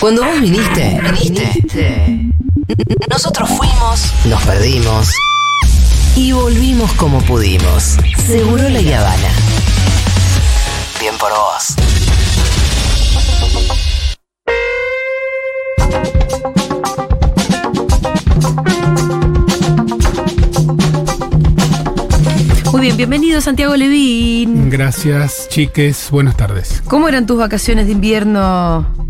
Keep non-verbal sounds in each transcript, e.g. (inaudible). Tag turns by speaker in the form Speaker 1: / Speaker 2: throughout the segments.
Speaker 1: Cuando vos viniste, viniste. Nosotros fuimos, nos perdimos y volvimos como pudimos. Seguro la Habana. Bien por vos.
Speaker 2: Muy bien, bienvenido Santiago Levín.
Speaker 3: Gracias, chiques. Buenas tardes.
Speaker 2: ¿Cómo eran tus vacaciones de invierno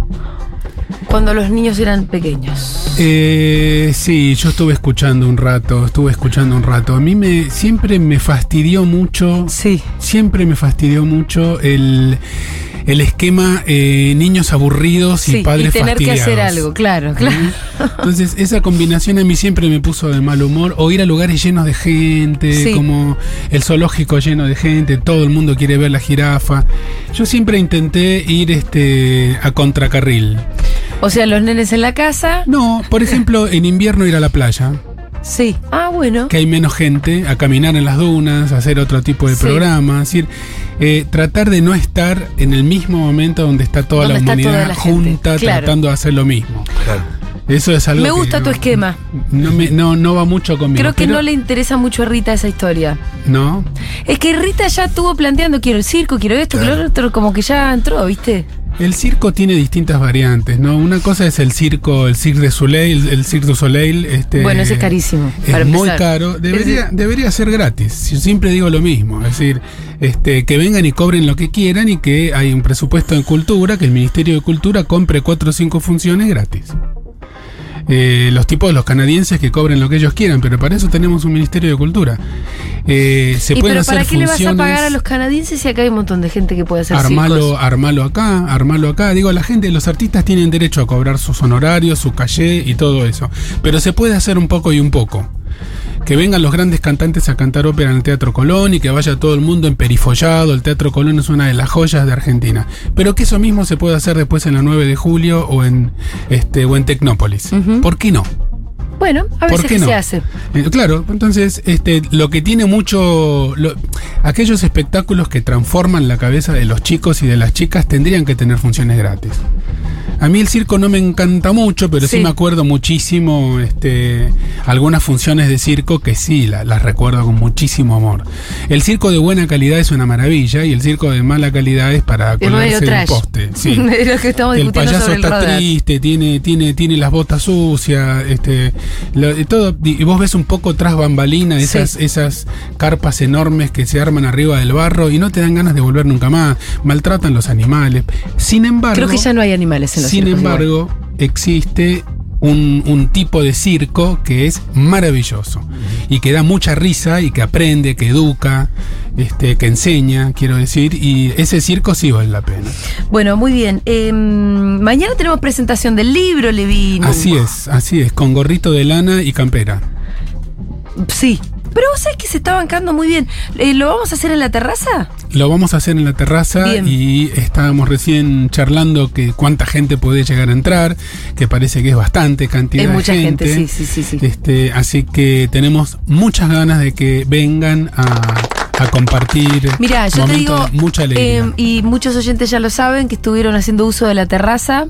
Speaker 2: cuando los niños eran pequeños?
Speaker 3: Eh, sí, yo estuve escuchando un rato, estuve escuchando un rato. A mí me siempre me fastidió mucho,
Speaker 2: Sí.
Speaker 3: siempre me fastidió mucho el, el esquema eh, niños aburridos
Speaker 2: Sí,
Speaker 3: y padres
Speaker 2: y tener que hacer
Speaker 3: fastidiados.
Speaker 2: algo, claro, claro.
Speaker 3: Entonces, esa combinación a mí siempre me puso de mal humor. O ir a lugares llenos de gente,
Speaker 2: Sí.
Speaker 3: como el zoológico lleno de gente, todo el mundo quiere ver la jirafa. Yo siempre intenté ir este, a contracarril.
Speaker 2: O sea, los nenes en la casa.
Speaker 3: No, por ejemplo, en invierno ir a la playa,
Speaker 2: Sí. Ah, bueno.
Speaker 3: que hay menos gente, a caminar en las dunas, a hacer otro tipo de
Speaker 2: Sí.
Speaker 3: programa. Es decir, eh, tratar de no estar en el mismo momento donde está toda
Speaker 2: Donde
Speaker 3: la
Speaker 2: está
Speaker 3: humanidad
Speaker 2: toda la gente,
Speaker 3: junta
Speaker 2: claro.
Speaker 3: tratando de hacer lo mismo. Eso es algo
Speaker 2: Me
Speaker 3: que
Speaker 2: gusta tu
Speaker 3: no-
Speaker 2: esquema.
Speaker 3: No, me- no, no va mucho conmigo.
Speaker 2: Creo que
Speaker 3: pero-
Speaker 2: no le interesa mucho a Rita esa historia.
Speaker 3: ¿No?
Speaker 2: Es que Rita ya estuvo planteando, quiero el circo, quiero esto, quiero lo otro, como que ya entró, ¿viste?
Speaker 3: El circo tiene distintas variantes, ¿no? Una cosa es el circo, el Cirque de Soleil, el Cirque du Soleil. Este,
Speaker 2: Bueno, ese es carísimo,
Speaker 3: Es
Speaker 2: para
Speaker 3: muy
Speaker 2: empezar.
Speaker 3: caro. Debería, debería ser gratis. Yo siempre digo lo mismo. Es decir, este, que vengan y cobren lo que quieran y que hay un presupuesto en cultura, que el Ministerio de Cultura compre cuatro o cinco funciones gratis. Eh, los tipos, los canadienses que cobren lo que ellos quieran, pero para eso tenemos un Ministerio de Cultura. Eh, se
Speaker 2: ¿Y
Speaker 3: pueden
Speaker 2: pero
Speaker 3: hacer
Speaker 2: para qué le vas a pagar a los canadienses si acá hay un montón de gente que puede hacer
Speaker 3: Armalo,
Speaker 2: circos?
Speaker 3: armalo acá, armalo acá. Digo, la gente, los artistas tienen derecho a cobrar sus honorarios, su calle y todo eso. Pero se puede hacer un poco y un poco. Que vengan los grandes cantantes a cantar ópera en el Teatro Colón y que vaya todo el mundo emperifollado. El Teatro Colón es una de las joyas de Argentina. Pero que eso mismo se puede hacer después en la 9 de julio o en, este, o en Tecnópolis. ¿Por qué no?
Speaker 2: Bueno, a
Speaker 3: ¿Por
Speaker 2: veces
Speaker 3: qué no?
Speaker 2: se hace.
Speaker 3: Eh, claro, entonces este, lo que tiene mucho, lo- aquellos espectáculos que transforman la cabeza de los chicos y de las chicas tendrían que tener funciones gratis. A mí el circo no me encanta mucho, pero sí,
Speaker 2: Sí.
Speaker 3: me acuerdo muchísimo este, algunas funciones de circo que sí la- las recuerdo con muchísimo amor. El circo de buena calidad es una maravilla y el circo de mala calidad es para colgarse un poste. (laughs) Sí.
Speaker 2: Es lo que estamos
Speaker 3: el payaso
Speaker 2: sobre el
Speaker 3: está triste, tiene, tiene, tiene las botas sucias, este, lo- y todo, y vos ves un poco tras bambalina esas,
Speaker 2: Sí.
Speaker 3: esas carpas enormes que se arman arriba del barro y no te dan ganas de volver nunca más, maltratan los animales. Sin embargo,
Speaker 2: Creo que ya no hay animales en los
Speaker 3: sin embargo, existe un, un tipo de circo que es maravilloso y que da mucha risa y que aprende, que educa, este, que enseña, quiero decir, y ese circo sí vale la pena.
Speaker 2: Bueno, muy bien. Eh, mañana tenemos presentación del libro, Levin.
Speaker 3: Así es, así es, con gorrito de lana y campera.
Speaker 2: Sí. Pero vos sabés que se está bancando muy bien. Eh, ¿Lo vamos a hacer en la terraza?
Speaker 3: Lo vamos a hacer en la terraza
Speaker 2: Bien.
Speaker 3: y estábamos recién charlando que cuánta gente puede llegar a entrar, que parece que es bastante cantidad
Speaker 2: Es
Speaker 3: de
Speaker 2: mucha gente,
Speaker 3: gente.
Speaker 2: sí, sí, sí, sí.
Speaker 3: Este, así que tenemos muchas ganas de que vengan a, a compartir
Speaker 2: Mira, yo te digo,
Speaker 3: mucha alegría.
Speaker 2: eh, y muchos oyentes ya lo saben, que estuvieron haciendo uso de la terraza.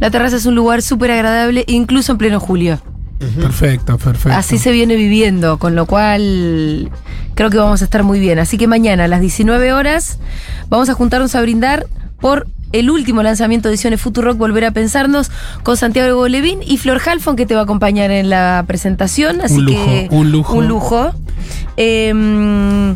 Speaker 2: La terraza es un lugar súper agradable, incluso en pleno julio.
Speaker 3: Perfecto, perfecto.
Speaker 2: Así se viene viviendo, con lo cual creo que vamos a estar muy bien. Así que mañana a las 19 horas vamos a juntarnos a brindar por el último lanzamiento de ediciones Futurock Volver a Pensarnos con Santiago Bolevín y Flor Halfon que te va a acompañar en la presentación. Así
Speaker 3: Un lujo,
Speaker 2: que
Speaker 3: un lujo.
Speaker 2: Un lujo. Eh,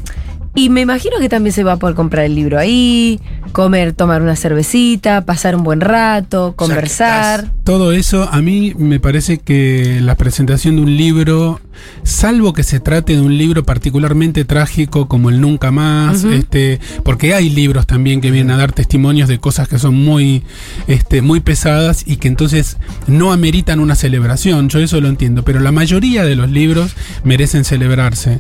Speaker 2: y me imagino que también se va a poder comprar el libro ahí, comer, tomar una cervecita, pasar un buen rato, conversar.
Speaker 3: Todo eso, a mí me parece que la presentación de un libro, salvo que se trate de un libro particularmente trágico como el Nunca Más, este, porque hay libros también que vienen a dar testimonios de cosas que son muy, este, muy pesadas y que entonces no ameritan una celebración. Yo eso lo entiendo, pero la mayoría de los libros merecen celebrarse.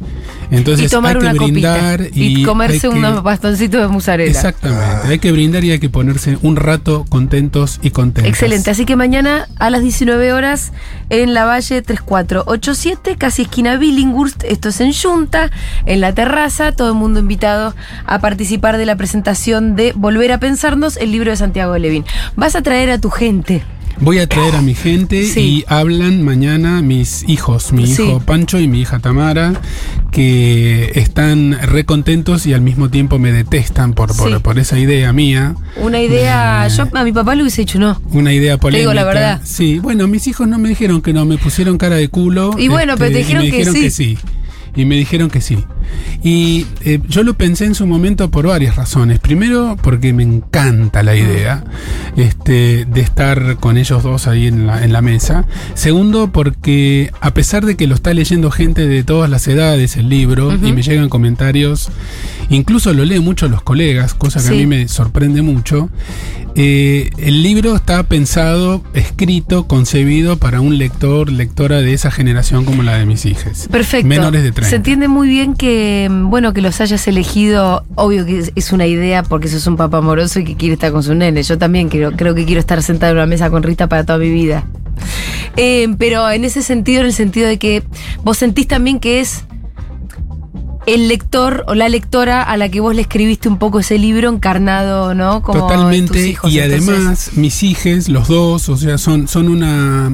Speaker 3: Entonces
Speaker 2: y tomar
Speaker 3: hay que
Speaker 2: una
Speaker 3: brindar
Speaker 2: copita.
Speaker 3: y,
Speaker 2: Y, comerse unos bastoncitos de mozzarella.
Speaker 3: Exactamente, hay que brindar y hay que ponerse un rato contentos y contentos.
Speaker 2: Excelente, así que mañana a las 19 horas en la Valle 3487, casi esquina Billinghurst, esto es en Junta, en la terraza, todo el mundo invitado a participar de la presentación de Volver a Pensarnos, el libro de Santiago Levín. Vas a traer a tu gente.
Speaker 3: Voy a traer a mi gente
Speaker 2: Sí.
Speaker 3: y hablan mañana mis hijos, mi
Speaker 2: Sí.
Speaker 3: hijo Pancho y mi hija Tamara, que están recontentos y al mismo tiempo me detestan por, por,
Speaker 2: Sí.
Speaker 3: por esa idea mía.
Speaker 2: Una idea.
Speaker 3: Eh.
Speaker 2: Yo a mi papá le hubiese dicho no.
Speaker 3: Una idea polémica.
Speaker 2: digo la verdad.
Speaker 3: Sí, bueno, mis hijos no me dijeron que no, me pusieron cara de culo. este,
Speaker 2: Y bueno, pero te dijeron
Speaker 3: y me
Speaker 2: que
Speaker 3: dijeron que sí. Y me dijeron que sí. Y eh, yo lo pensé en su momento por varias razones. Primero, porque me encanta la idea este, de estar con ellos dos ahí en la, en la mesa. Segundo, porque a pesar de que lo está leyendo gente de todas las edades el libro y me llegan comentarios, incluso lo leen mucho los colegas, cosa que
Speaker 2: Sí.
Speaker 3: a mí me sorprende mucho. eh, el libro está pensado, escrito, concebido para un lector, lectora de esa generación como la de mis hijas.
Speaker 2: Perfecto.
Speaker 3: Menores de 30.
Speaker 2: Se entiende muy bien que, bueno, que los hayas elegido. Obvio que es, una idea porque sos un papá amoroso y que quiere estar con su nene. Yo también creo, creo que quiero estar sentada en una mesa con Rita para toda mi vida. Eh, pero en ese sentido, en el sentido de que vos sentís también que es el lector o la lectora a la que vos le escribiste un poco ese libro encarnado, ¿no? Como tus
Speaker 3: Totalmente.
Speaker 2: hijos.
Speaker 3: y
Speaker 2: Entonces,
Speaker 3: además, mis hijas, los dos, o sea, son, son una.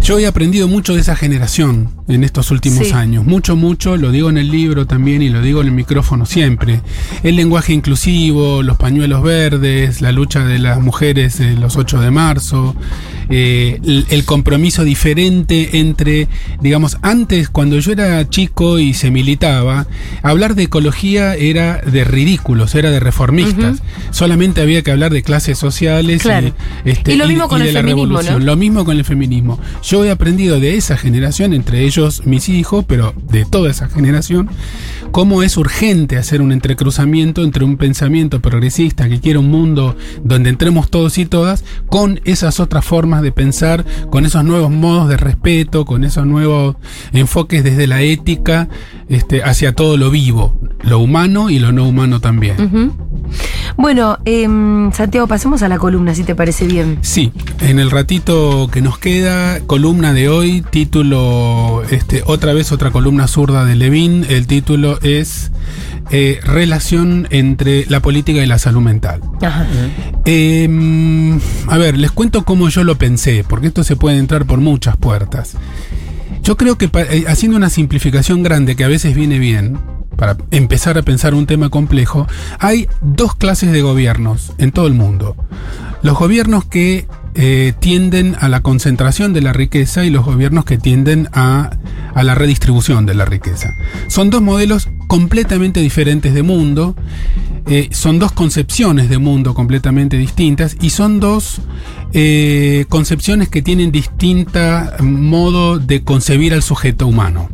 Speaker 3: Yo he aprendido mucho de esa generación en estos últimos
Speaker 2: Sí.
Speaker 3: años. Mucho, mucho. Lo digo en el libro también y lo digo en el micrófono siempre. El lenguaje inclusivo, los pañuelos verdes, la lucha de las mujeres eh, los 8 de marzo, eh, el, el compromiso diferente entre, digamos, antes cuando yo era chico y se militaba, hablar de ecología era de ridículos, era de reformistas. Solamente había que hablar de clases sociales
Speaker 2: Claro.
Speaker 3: y, este,
Speaker 2: Y lo mismo con
Speaker 3: de
Speaker 2: el
Speaker 3: la
Speaker 2: feminismo,
Speaker 3: revolución.
Speaker 2: ¿no?
Speaker 3: Lo mismo con el feminismo. Yo he aprendido de esa generación, entre ellos mis hijos, pero de toda esa generación, cómo es urgente hacer un entrecruzamiento entre un pensamiento progresista que quiere un mundo donde entremos todos y todas, con esas otras formas de pensar, con esos nuevos modos de respeto, con esos nuevos enfoques desde la ética este, hacia todo lo vivo, lo humano y lo no humano también.
Speaker 2: Bueno, em, Santiago, pasemos a la columna, si te parece bien.
Speaker 3: Sí, en el ratito que nos queda, columna de hoy, título, este, otra vez otra columna zurda de Levin, el título es eh, Relación entre la política y la salud mental.
Speaker 2: Ajá.
Speaker 3: Eh, a ver, les cuento cómo yo lo pensé, porque esto se puede entrar por muchas puertas. Yo creo que eh, haciendo una simplificación grande que a veces viene bien, para empezar a pensar un tema complejo, hay dos clases de gobiernos en todo el mundo. Los gobiernos que eh, tienden a la concentración de la riqueza y los gobiernos que tienden a, la redistribución de la riqueza. Son dos modelos completamente diferentes de mundo, eh, son dos concepciones de mundo completamente distintas y son dos eh, concepciones que tienen distinta modo de concebir al sujeto humano.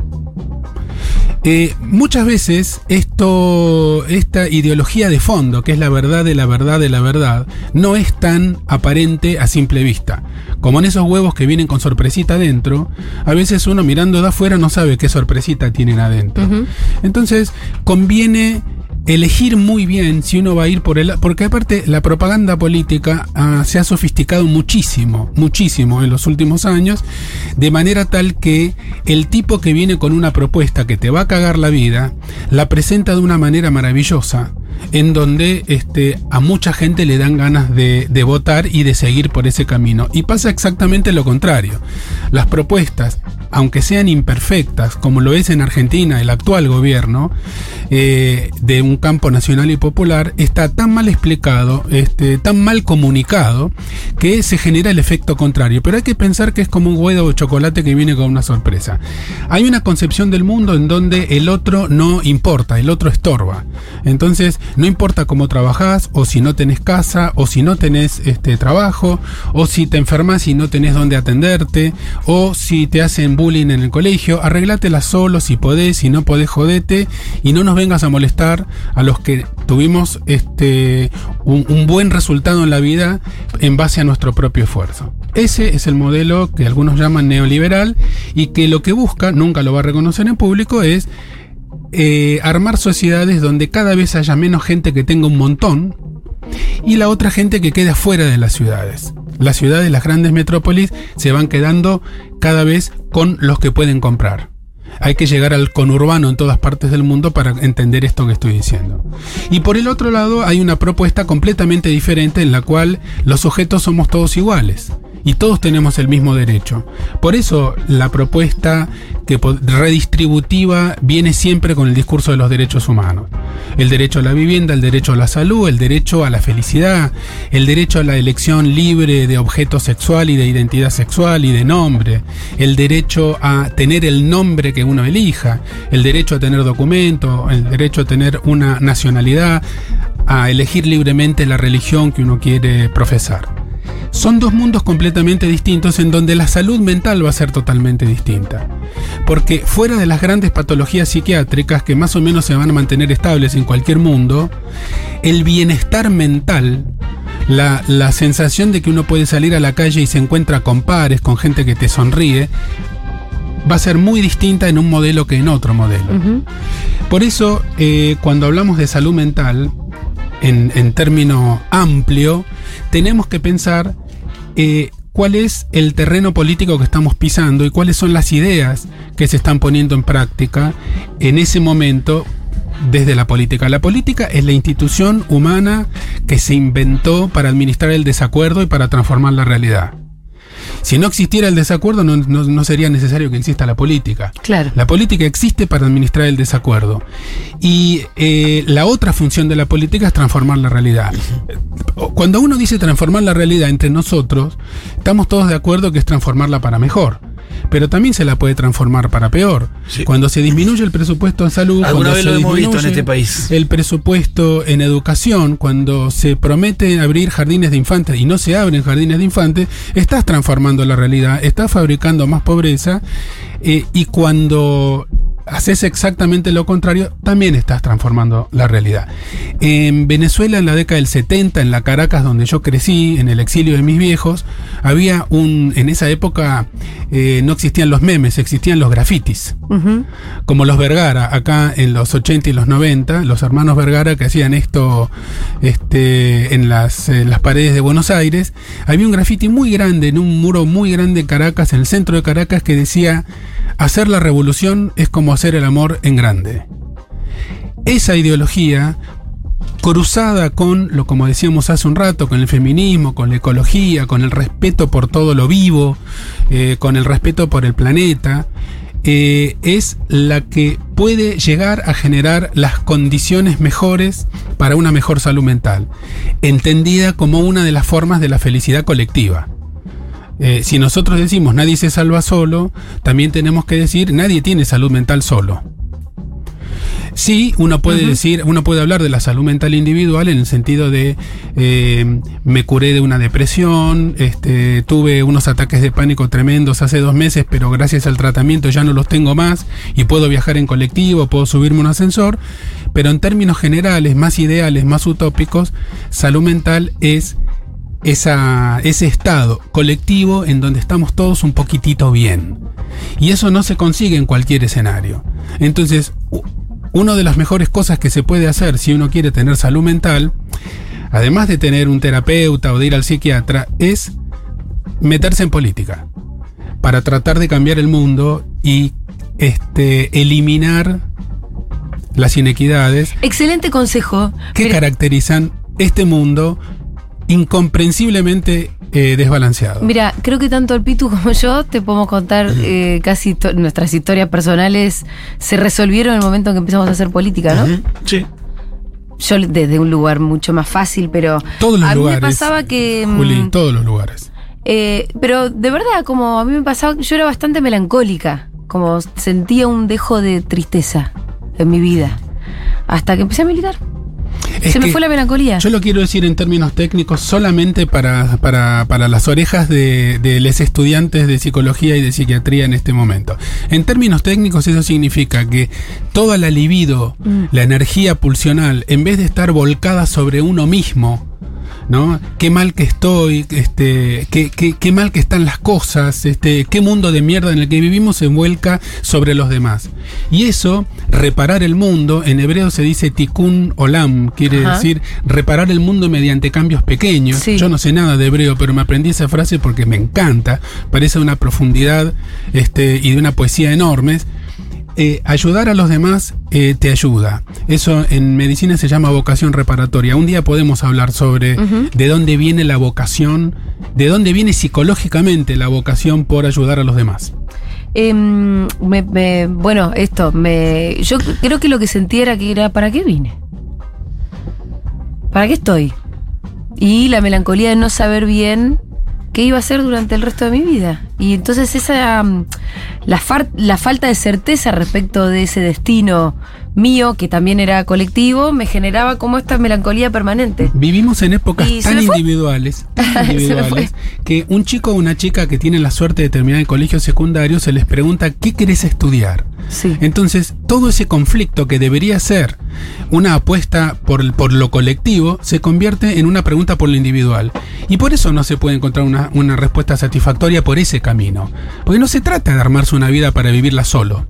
Speaker 3: Eh, muchas veces esto, esta ideología de fondo, que es la verdad de la verdad de la verdad, no es tan aparente a simple vista. Como en esos huevos que vienen con sorpresita adentro, a veces uno mirando de afuera no sabe qué sorpresita tienen adentro. Entonces, conviene elegir muy bien si uno va a ir por el... Porque aparte la propaganda política ah, se ha sofisticado muchísimo, muchísimo en los últimos años, de manera tal que el tipo que viene con una propuesta que te va a cagar la vida, la presenta de una manera maravillosa, en donde este, a mucha gente le dan ganas de, votar y de seguir por ese camino. Y pasa exactamente lo contrario. Las propuestas, aunque sean imperfectas, como lo es en Argentina el actual gobierno, eh, de un campo nacional y popular, está tan mal explicado, este, tan mal comunicado, que se genera el efecto contrario. Pero hay que pensar que es como un huevo de chocolate que viene con una sorpresa. Hay una concepción del mundo en donde el otro no importa, el otro estorba. Entonces, no importa cómo trabajás, o si no tenés casa, o si no tenés este trabajo, o si te enfermas y no tenés dónde atenderte, o si te hacen bullying en el colegio, arreglátela solo si podés, si no podés jodete, y no nos vengas a molestar a los que tuvimos este un, un buen resultado en la vida en base a nuestro propio esfuerzo. Ese es el modelo que algunos llaman neoliberal y que lo que busca, nunca lo va a reconocer en público, es eh, armar sociedades donde cada vez haya menos gente que tenga un montón y la otra gente que quede afuera de las ciudades. Las ciudades, las grandes metrópolis, se van quedando cada vez con los que pueden comprar. Hay que llegar al conurbano en todas partes del mundo para entender esto que estoy diciendo. Y por el otro lado hay una propuesta completamente diferente en la cual los sujetos somos todos iguales. Y todos tenemos el mismo derecho. Por eso la propuesta que redistributiva viene siempre con el discurso de los derechos humanos. El derecho a la vivienda, el derecho a la salud, el derecho a la felicidad, el derecho a la elección libre de objeto sexual y de identidad sexual y de nombre, el derecho a tener el nombre que uno elija, el derecho a tener documento, el derecho a tener una nacionalidad, a elegir libremente la religión que uno quiere profesar son dos mundos completamente distintos en donde la salud mental va a ser totalmente distinta. Porque fuera de las grandes patologías psiquiátricas que más o menos se van a mantener estables en cualquier mundo, el bienestar mental, la, sensación de que uno puede salir a la calle y se encuentra con pares, con gente que te sonríe, va a ser muy distinta en un modelo que en otro modelo. Por eso, eh, cuando hablamos de salud mental, en, en término amplio, tenemos que pensar eh, cuál es el terreno político que estamos pisando y cuáles son las ideas que se están poniendo en práctica en ese momento desde la política. La política es la institución humana que se inventó para administrar el desacuerdo y para transformar la realidad. Si no existiera el desacuerdo, no, sería necesario que exista la política.
Speaker 2: Claro.
Speaker 3: La política existe para administrar el desacuerdo. Y eh, la otra función de la política es transformar la realidad. Cuando uno dice transformar la realidad entre nosotros, estamos todos de acuerdo que es transformarla para mejor pero también se la puede transformar para peor. Cuando se disminuye el presupuesto en salud,
Speaker 4: cuando
Speaker 3: se
Speaker 4: lo hemos visto en este país.
Speaker 3: El presupuesto en educación, cuando se promete abrir jardines de infantes y no se abren jardines de infantes, estás transformando la realidad, estás fabricando más pobreza eh, y cuando haces exactamente lo contrario, también estás transformando la realidad. En Venezuela, en la década del 70, en la Caracas donde yo crecí, en el exilio de mis viejos, había un. En esa época eh, no existían los memes, existían los grafitis. Como los Vergara, acá en los 80 y los 90, los hermanos Vergara que hacían esto este, en, las, en las paredes de Buenos Aires. Había un grafiti muy grande, en un muro muy grande en Caracas, en el centro de Caracas, que decía Hacer la revolución es como hacer el amor en grande. Esa ideología, cruzada con lo como decíamos hace un rato, con el feminismo, con la ecología, con el respeto por todo lo vivo, eh, con el respeto por el planeta, eh, es la que puede llegar a generar las condiciones mejores para una mejor salud mental, entendida como una de las formas de la felicidad colectiva. Eh, si nosotros decimos nadie se salva solo, también tenemos que decir nadie tiene salud mental solo. Sí, uno puede decir, uno puede hablar de la salud mental individual en el sentido de eh, me curé de una depresión, este, tuve unos ataques de pánico tremendos hace dos meses, pero gracias al tratamiento ya no los tengo más y puedo viajar en colectivo, puedo subirme un ascensor. Pero en términos generales, más ideales, más utópicos, salud mental es esa, ese estado colectivo en donde estamos todos un poquitito bien. Y eso no se consigue en cualquier escenario. Entonces, una de las mejores cosas que se puede hacer si uno quiere tener salud mental, además de tener un terapeuta o de ir al psiquiatra, es meterse en política para tratar de cambiar el mundo y este, eliminar las inequidades.
Speaker 2: Excelente consejo.
Speaker 3: Que caracterizan este mundo incomprensiblemente eh, desbalanceado.
Speaker 2: Mira, creo que tanto el Pitu (laughs) como yo te podemos contar eh, casi nuestras historias personales se resolvieron en el momento en que empezamos a hacer política, ¿no?
Speaker 4: Sí.
Speaker 2: Yo desde un lugar mucho más fácil, pero
Speaker 3: todos los
Speaker 2: a
Speaker 3: mí
Speaker 2: me pasaba que
Speaker 3: mm, Juli, todos los lugares.
Speaker 2: Eh, pero de verdad, como a mí me pasaba, yo era bastante melancólica, como sentía un dejo de tristeza en mi vida, hasta que empecé a militar. Se me fue la melancolía.
Speaker 3: Yo lo quiero decir en términos técnicos solamente para, para, las orejas de, de los estudiantes de psicología y de psiquiatría en este momento. En términos técnicos eso significa que toda la libido, mm. la energía pulsional, en vez de estar volcada sobre uno mismo, ¿no? Qué mal que estoy, este, qué, qué, mal que están las cosas, este, qué mundo de mierda en el que vivimos se vuelca sobre los demás. Y eso, reparar el mundo, en hebreo se dice tikkun olam, quiere decir reparar el mundo mediante cambios pequeños. Yo no sé nada de hebreo, pero me aprendí esa frase porque me encanta, parece de una profundidad este, y de una poesía enormes. Eh, ayudar a los demás eh, te ayuda. Eso en medicina se llama vocación reparatoria. Un día podemos hablar sobre de dónde viene la vocación, de dónde viene psicológicamente la vocación por ayudar a los demás.
Speaker 2: Em, bueno, esto, me, yo creo que lo que sentí era que era, ¿para qué vine? ¿Para qué estoy? Y la melancolía de no saber bien qué iba a hacer durante el resto de mi vida. Y entonces esa mm, la, la falta de certeza respecto de ese destino mío, que también era colectivo, me generaba como esta melancolía permanente.
Speaker 3: Vivimos en épocas tan individuales, (laughs) individuales que un chico o una chica que tienen la suerte de terminar el colegio secundario se les pregunta ¿qué querés estudiar? Entonces, todo ese conflicto que debería ser una apuesta por, por lo colectivo se convierte en una pregunta por lo individual. Y por eso no se puede encontrar una, una respuesta satisfactoria por ese camino. Porque no se trata de armarse una vida para vivirla solo.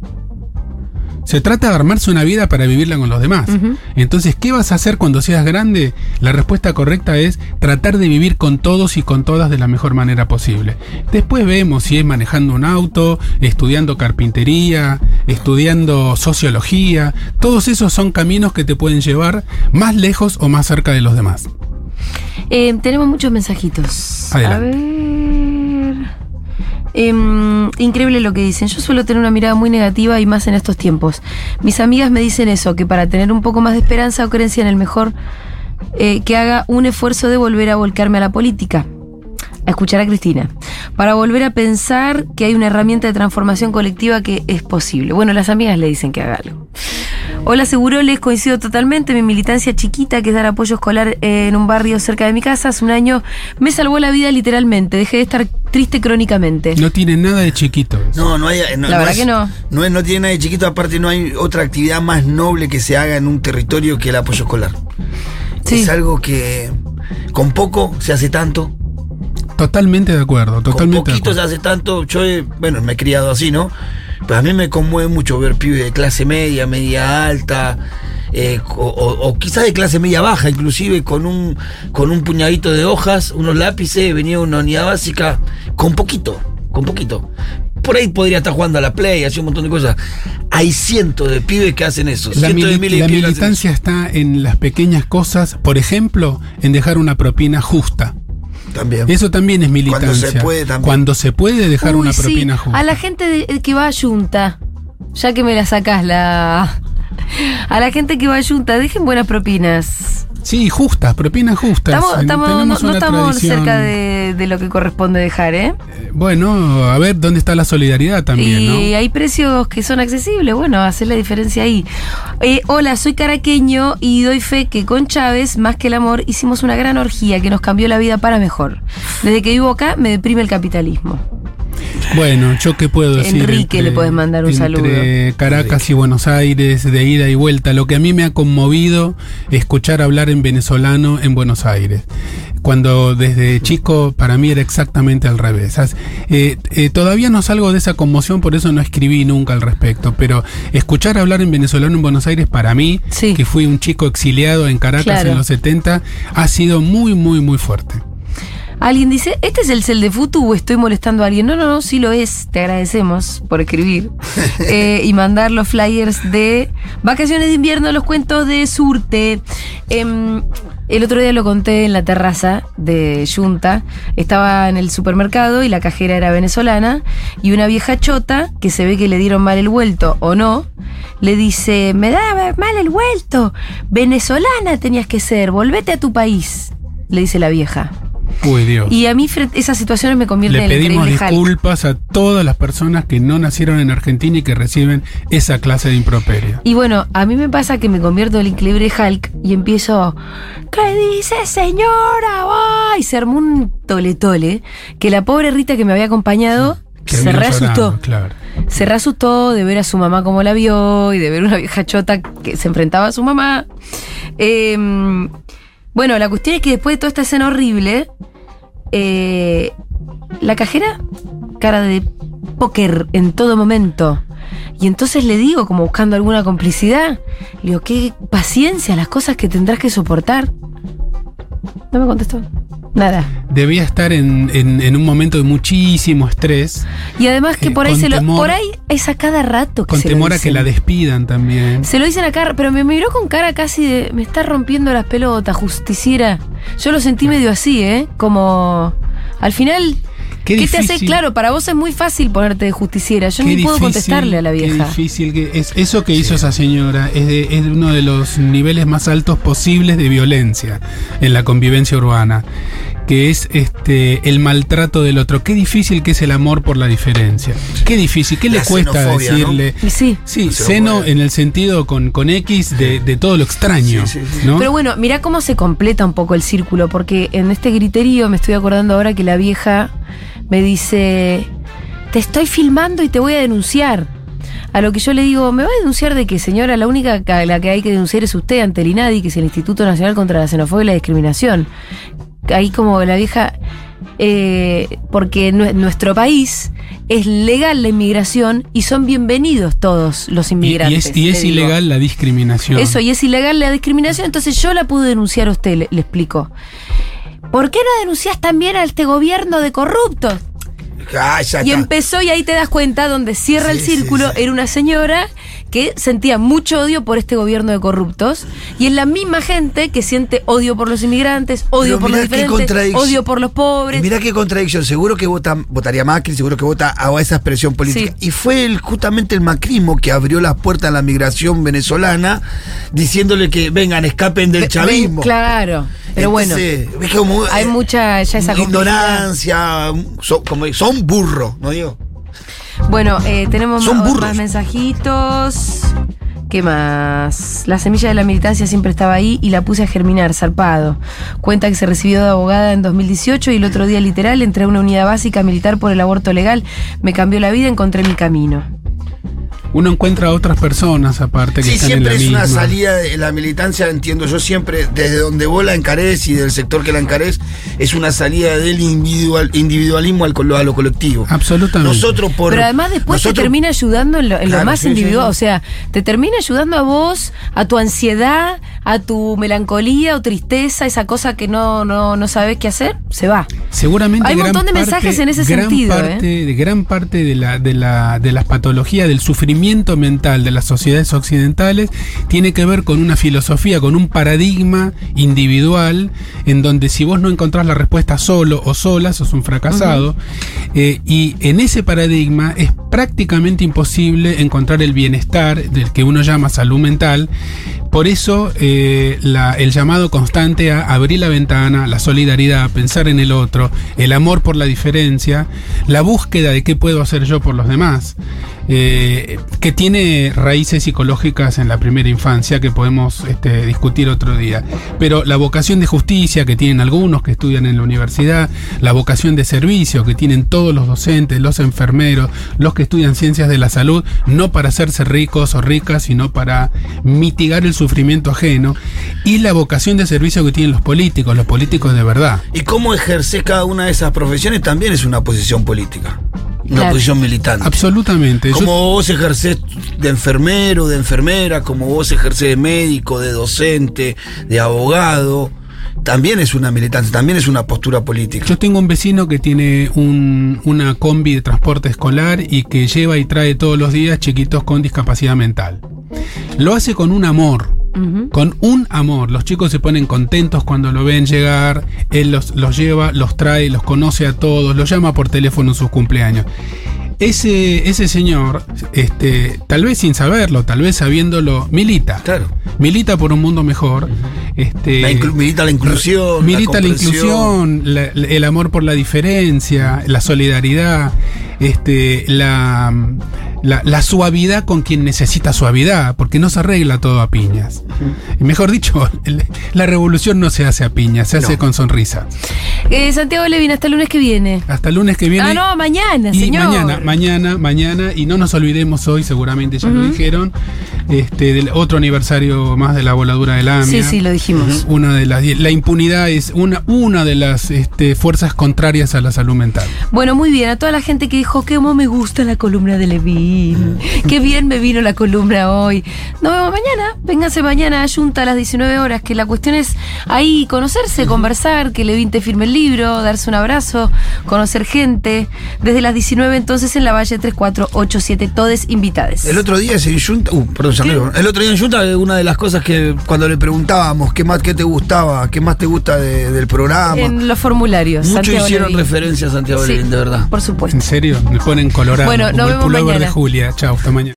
Speaker 3: Se trata de armarse una vida para vivirla con los demás. Entonces, ¿qué vas a hacer cuando seas grande? La respuesta correcta es tratar de vivir con todos y con todas de la mejor manera posible. Después vemos si es manejando un auto, estudiando carpintería, estudiando sociología. Todos esos son caminos que te pueden llevar más lejos o más cerca de los demás.
Speaker 2: Eh, tenemos muchos mensajitos.
Speaker 3: A ver.
Speaker 2: Em, increíble lo que dicen. Yo suelo tener una mirada muy negativa y más en estos tiempos. Mis amigas me dicen eso, que para tener un poco más de esperanza o creencia en el mejor, eh, que haga un esfuerzo de volver a volcarme a la política. A escuchar a Cristina. Para volver a pensar que hay una herramienta de transformación colectiva que es posible. Bueno, las amigas le dicen que haga algo. Hola, seguro les coincido totalmente. Mi militancia chiquita, que es dar apoyo escolar en un barrio cerca de mi casa, hace un año me salvó la vida literalmente. Dejé de estar triste crónicamente.
Speaker 3: No tiene nada de chiquito.
Speaker 4: No, no hay.
Speaker 2: la verdad que no.
Speaker 4: No, no tiene nada de chiquito. Aparte, no hay otra actividad más noble que se haga en un territorio que el apoyo escolar. Es algo que con poco se hace tanto.
Speaker 3: Totalmente de acuerdo, totalmente.
Speaker 4: Con poquito se hace tanto. Yo, bueno, me he criado así, ¿no? Pero a mí me conmueve mucho ver pibes de clase media, media alta, eh, o, quizás de clase media baja, inclusive con un, con un puñadito de hojas, unos lápices, venía una unidad básica, con poquito, con poquito. Por ahí podría estar jugando a la play, así un montón de cosas. Hay cientos de pibes que hacen eso.
Speaker 3: La,
Speaker 4: de
Speaker 3: la militancia está en las pequeñas cosas, por ejemplo, en dejar una propina justa.
Speaker 4: También.
Speaker 3: Eso también es militancia. Cuando se puede también. Cuando se puede dejar una propina justa.
Speaker 2: A la gente que va a Junta, ya que me la sacás la. (laughs) A la gente que va a Junta, dejen buenas propinas.
Speaker 3: Sí, justas, propinas justas.
Speaker 2: Estamos, no, estamos cerca de, lo que corresponde dejar, ¿eh?
Speaker 3: ¿eh? Bueno, a ver dónde está la solidaridad también,
Speaker 2: y hay precios que son accesibles, bueno, hacer la diferencia ahí. Eh, hola, soy caraqueño y doy fe que con Chávez, más que el amor, hicimos una gran orgía que nos cambió la vida para mejor. Desde que vivo acá me deprime el capitalismo.
Speaker 3: Bueno, yo qué puedo decir.
Speaker 2: Enrique le puedes mandar un saludo.
Speaker 3: Entre Caracas y Buenos Aires, de ida y vuelta. Lo que a mí me ha conmovido escuchar hablar en venezolano en Buenos Aires. Cuando desde chico para mí era exactamente al revés. Eh, eh, todavía no salgo de esa conmoción, por eso no escribí nunca al respecto. Pero escuchar hablar en venezolano en Buenos Aires para mí, que fui un chico exiliado en Caracas en los 70, ha sido muy, muy, muy fuerte.
Speaker 2: Alguien dice, ¿este es el cel de Futu o estoy molestando a alguien? No, no, no, sí lo es. Te agradecemos por escribir (laughs) eh, y mandar los flyers de vacaciones de invierno, los cuentos de Surte. Em, el otro día lo conté en la terraza de Junta. Estaba en el supermercado y la cajera era venezolana. Y una vieja chota, que se ve que le dieron mal el vuelto o no, le dice: Me da mal el vuelto. Venezolana tenías que ser, volvete a tu país. Le dice la vieja. Y a mí esas situaciones me convierten
Speaker 3: en el pedimos disculpas a todas las personas que no nacieron en Argentina y que reciben esa clase de improperio.
Speaker 2: Y bueno, a mí me pasa que me convierto en el increíble Hulk y empiezo, ¿qué dice señora? Y se armó un tole tole que la pobre Rita que me había acompañado se reasustó. Se reasustó de ver a su mamá como la vio y de ver una vieja chota que se enfrentaba a su mamá. Em, bueno, la cuestión es que después de toda esta escena horrible, eh, la cajera, cara de póker en todo momento. Y entonces le digo, como buscando alguna complicidad, le digo, qué paciencia, las cosas que tendrás que soportar. No me contestó. Nada.
Speaker 3: Debía estar en, en- en un momento de muchísimo estrés,
Speaker 2: Y además que
Speaker 3: Eh,
Speaker 2: por ahí se lo. por ahí es a cada rato que
Speaker 3: con
Speaker 2: se lo
Speaker 3: temor a que la despidan también.
Speaker 2: Se lo dicen acá, pero me miró con cara casi de. Me está rompiendo las pelotas, justiciera. Yo lo sentí medio así, ¿eh? Como. Al final.
Speaker 3: Qué
Speaker 2: ¿Qué, te hace?
Speaker 3: difícil.
Speaker 2: Claro, para vos es muy fácil ponerte de justiciera. Yo
Speaker 3: Qué
Speaker 2: ni puedo
Speaker 3: difícil,
Speaker 2: contestarle a la
Speaker 3: Qué
Speaker 2: vieja.
Speaker 3: difícil que es eso que hizo esa señora es, de- es uno de los niveles más altos posibles de violencia en la convivencia urbana, que es este el maltrato del otro. Qué difícil que es el amor por la diferencia. Qué difícil, qué
Speaker 4: La
Speaker 3: le cuesta
Speaker 4: ¿no?
Speaker 3: decirle
Speaker 2: sí.
Speaker 3: Sí, seno en el sentido con, con X de, de todo lo extraño.
Speaker 4: Sí, sí, sí.
Speaker 3: ¿no?
Speaker 2: Pero bueno, mirá cómo se completa un poco el círculo, porque en este griterío me estoy acordando ahora que la vieja me dice, te estoy filmando y te voy a denunciar. A lo que yo le digo, ¿me va a denunciar de que, señora, la única que, a la que hay que denunciar es usted ante el INADI, que es el Instituto Nacional contra la Xenofobia y la Discriminación? Ahí como la vieja, eh, porque en nuestro país es legal la inmigración y son bienvenidos todos los
Speaker 3: Y- y,
Speaker 2: inmigrantes.
Speaker 3: es, y es ilegal la discriminación.
Speaker 2: Eso, y es ilegal la discriminación, entonces yo la pude denunciar a usted, le, le explico. ¿Por qué no denuncias también a este gobierno de corruptos?
Speaker 4: Ah,
Speaker 2: Y empezó, y ahí te das cuenta, donde cierra
Speaker 4: Sí,
Speaker 2: el círculo,
Speaker 4: sí, sí.
Speaker 2: era una señora que sentía mucho odio por este gobierno de corruptos, y es la misma gente que siente odio por los inmigrantes, odio
Speaker 4: Pero
Speaker 2: por los diferentes, odio por los pobres.
Speaker 4: mirá qué contradicción. Seguro que vota, votaría Macri, seguro que vota a esa expresión política.
Speaker 2: Sí.
Speaker 4: Y fue el- justamente el macrismo que abrió las puertas a la migración venezolana, diciéndole que vengan, escapen del chavismo.
Speaker 2: Claro, pero bueno,
Speaker 4: Entonces, es como,
Speaker 2: hay mucha ya esa
Speaker 4: ignorancia, son, como, son burros, ¿no digo?
Speaker 2: Bueno, eh, tenemos
Speaker 4: Son
Speaker 2: más, más mensajitos. ¿Qué más? La semilla de la militancia siempre estaba ahí y la puse a germinar, zarpado. Cuenta que se recibió de abogada en 2018 y el otro día literal entré a una unidad básica militar por el aborto legal. Me cambió la vida, encontré mi camino.
Speaker 3: Uno encuentra a otras personas aparte que
Speaker 4: Sí,
Speaker 3: están en
Speaker 4: siempre
Speaker 3: la
Speaker 4: es
Speaker 3: misma.
Speaker 4: una salida de la militancia, entiendo yo siempre, desde donde vos la encarés y del sector que la encarés, es una salida del individual, individualismo al, colo- a lo colectivo.
Speaker 3: Absolutamente.
Speaker 4: Nosotros por.
Speaker 2: Pero además después te termina ayudando en lo, en lo más
Speaker 4: sí,
Speaker 2: individual.
Speaker 4: sí.
Speaker 2: O sea, te termina ayudando a vos, a tu ansiedad, a tu melancolía o tristeza, esa cosa que no, no, no sabes qué hacer, se va.
Speaker 3: Seguramente
Speaker 2: Hay un montón de mensajes en ese
Speaker 3: gran
Speaker 2: sentido, ¿eh?
Speaker 3: De gran parte de la, de la de las patologías del sufrimiento mental de las sociedades occidentales tiene que ver con una filosofía, con un paradigma individual en donde si vos no encontrás la respuesta solo o sola, sos un fracasado. Eh, y en ese paradigma es prácticamente imposible encontrar el bienestar del que uno llama salud mental. Por eso eh, el llamado constante a abrir la ventana, la solidaridad, pensar en el otro, el amor por la diferencia, la búsqueda de qué puedo hacer yo por los demás, eh, que tiene raíces psicológicas en la primera infancia que podemos este, discutir otro día. Pero la vocación de justicia que tienen algunos que estudian en la universidad, la vocación de servicio que tienen todos los docentes, los enfermeros, los que estudian ciencias de la salud, no para hacerse ricos o ricas, sino para mitigar el sufrimiento ajeno, y la vocación de servicio que tienen los políticos, los políticos de verdad.
Speaker 4: Y cómo ejercer cada una de esas profesiones también es una posición política. Una
Speaker 2: Claro.
Speaker 4: posición militante.
Speaker 3: Absolutamente. Yo-
Speaker 4: Como vos ejercés de enfermero, de enfermera, como vos ejercés de médico, de docente, de abogado, también es una militancia, también es una postura política.
Speaker 3: Yo tengo un vecino que tiene un- una combi de transporte escolar y que lleva y trae todos los días chiquitos con discapacidad mental. Lo hace con un amor, Con un amor. Los chicos se ponen contentos cuando lo ven llegar, él los, los lleva, los trae, los conoce a todos, los llama por teléfono en sus cumpleaños. Ese, ese señor, este, tal vez sin saberlo, tal vez sabiéndolo, milita.
Speaker 4: Claro.
Speaker 3: Milita por un mundo mejor. Este,
Speaker 4: La milita la inclusión.
Speaker 3: Milita la, inclusión, la- el amor por la diferencia, la solidaridad, este, la, la, la suavidad con quien necesita suavidad, porque no se arregla todo a piñas. Y Mejor dicho, (laughs) la revolución no se hace a piñas, se hace
Speaker 4: No.
Speaker 3: con sonrisa.
Speaker 2: Eh, Santiago Levin, hasta el lunes que viene.
Speaker 3: Hasta el lunes que viene.
Speaker 2: Ah, no, mañana,
Speaker 3: y
Speaker 2: señor.
Speaker 3: mañana, mañana, mañana, y no nos olvidemos hoy, seguramente ya lo dijeron, este, del otro aniversario más de la voladura del AMIA.
Speaker 2: Sí, sí, lo dijimos.
Speaker 3: Una de las la impunidad es una, una de las este, fuerzas contrarias a la salud mental.
Speaker 2: Bueno, muy bien. A toda la gente que dijo que me gusta la columna de Levin. Qué bien me vino la columna hoy. Nos vemos mañana. Vénganse mañana a Junta a las 19 horas. Que la cuestión es ahí conocerse, conversar, que Levin te firme el libro, darse un abrazo, conocer gente. Desde las 19 entonces en la Valle 3487, todes invitades.
Speaker 4: El otro día en Junta, uh, perdón, el otro día en Junta una de las cosas que cuando le preguntábamos qué más qué te gustaba, qué más te gusta de- del programa,
Speaker 2: En los formularios.
Speaker 4: muchos
Speaker 2: Santiago
Speaker 4: hicieron
Speaker 2: Levin.
Speaker 4: referencia a Santiago
Speaker 2: Sí,
Speaker 4: Levin, de verdad.
Speaker 2: Por supuesto.
Speaker 3: ¿En serio? Me ponen colorado.
Speaker 2: Bueno,
Speaker 3: como
Speaker 2: nos
Speaker 3: el
Speaker 2: vemos
Speaker 3: pullover
Speaker 2: mañana.
Speaker 3: de Julia. Chao, hasta mañana.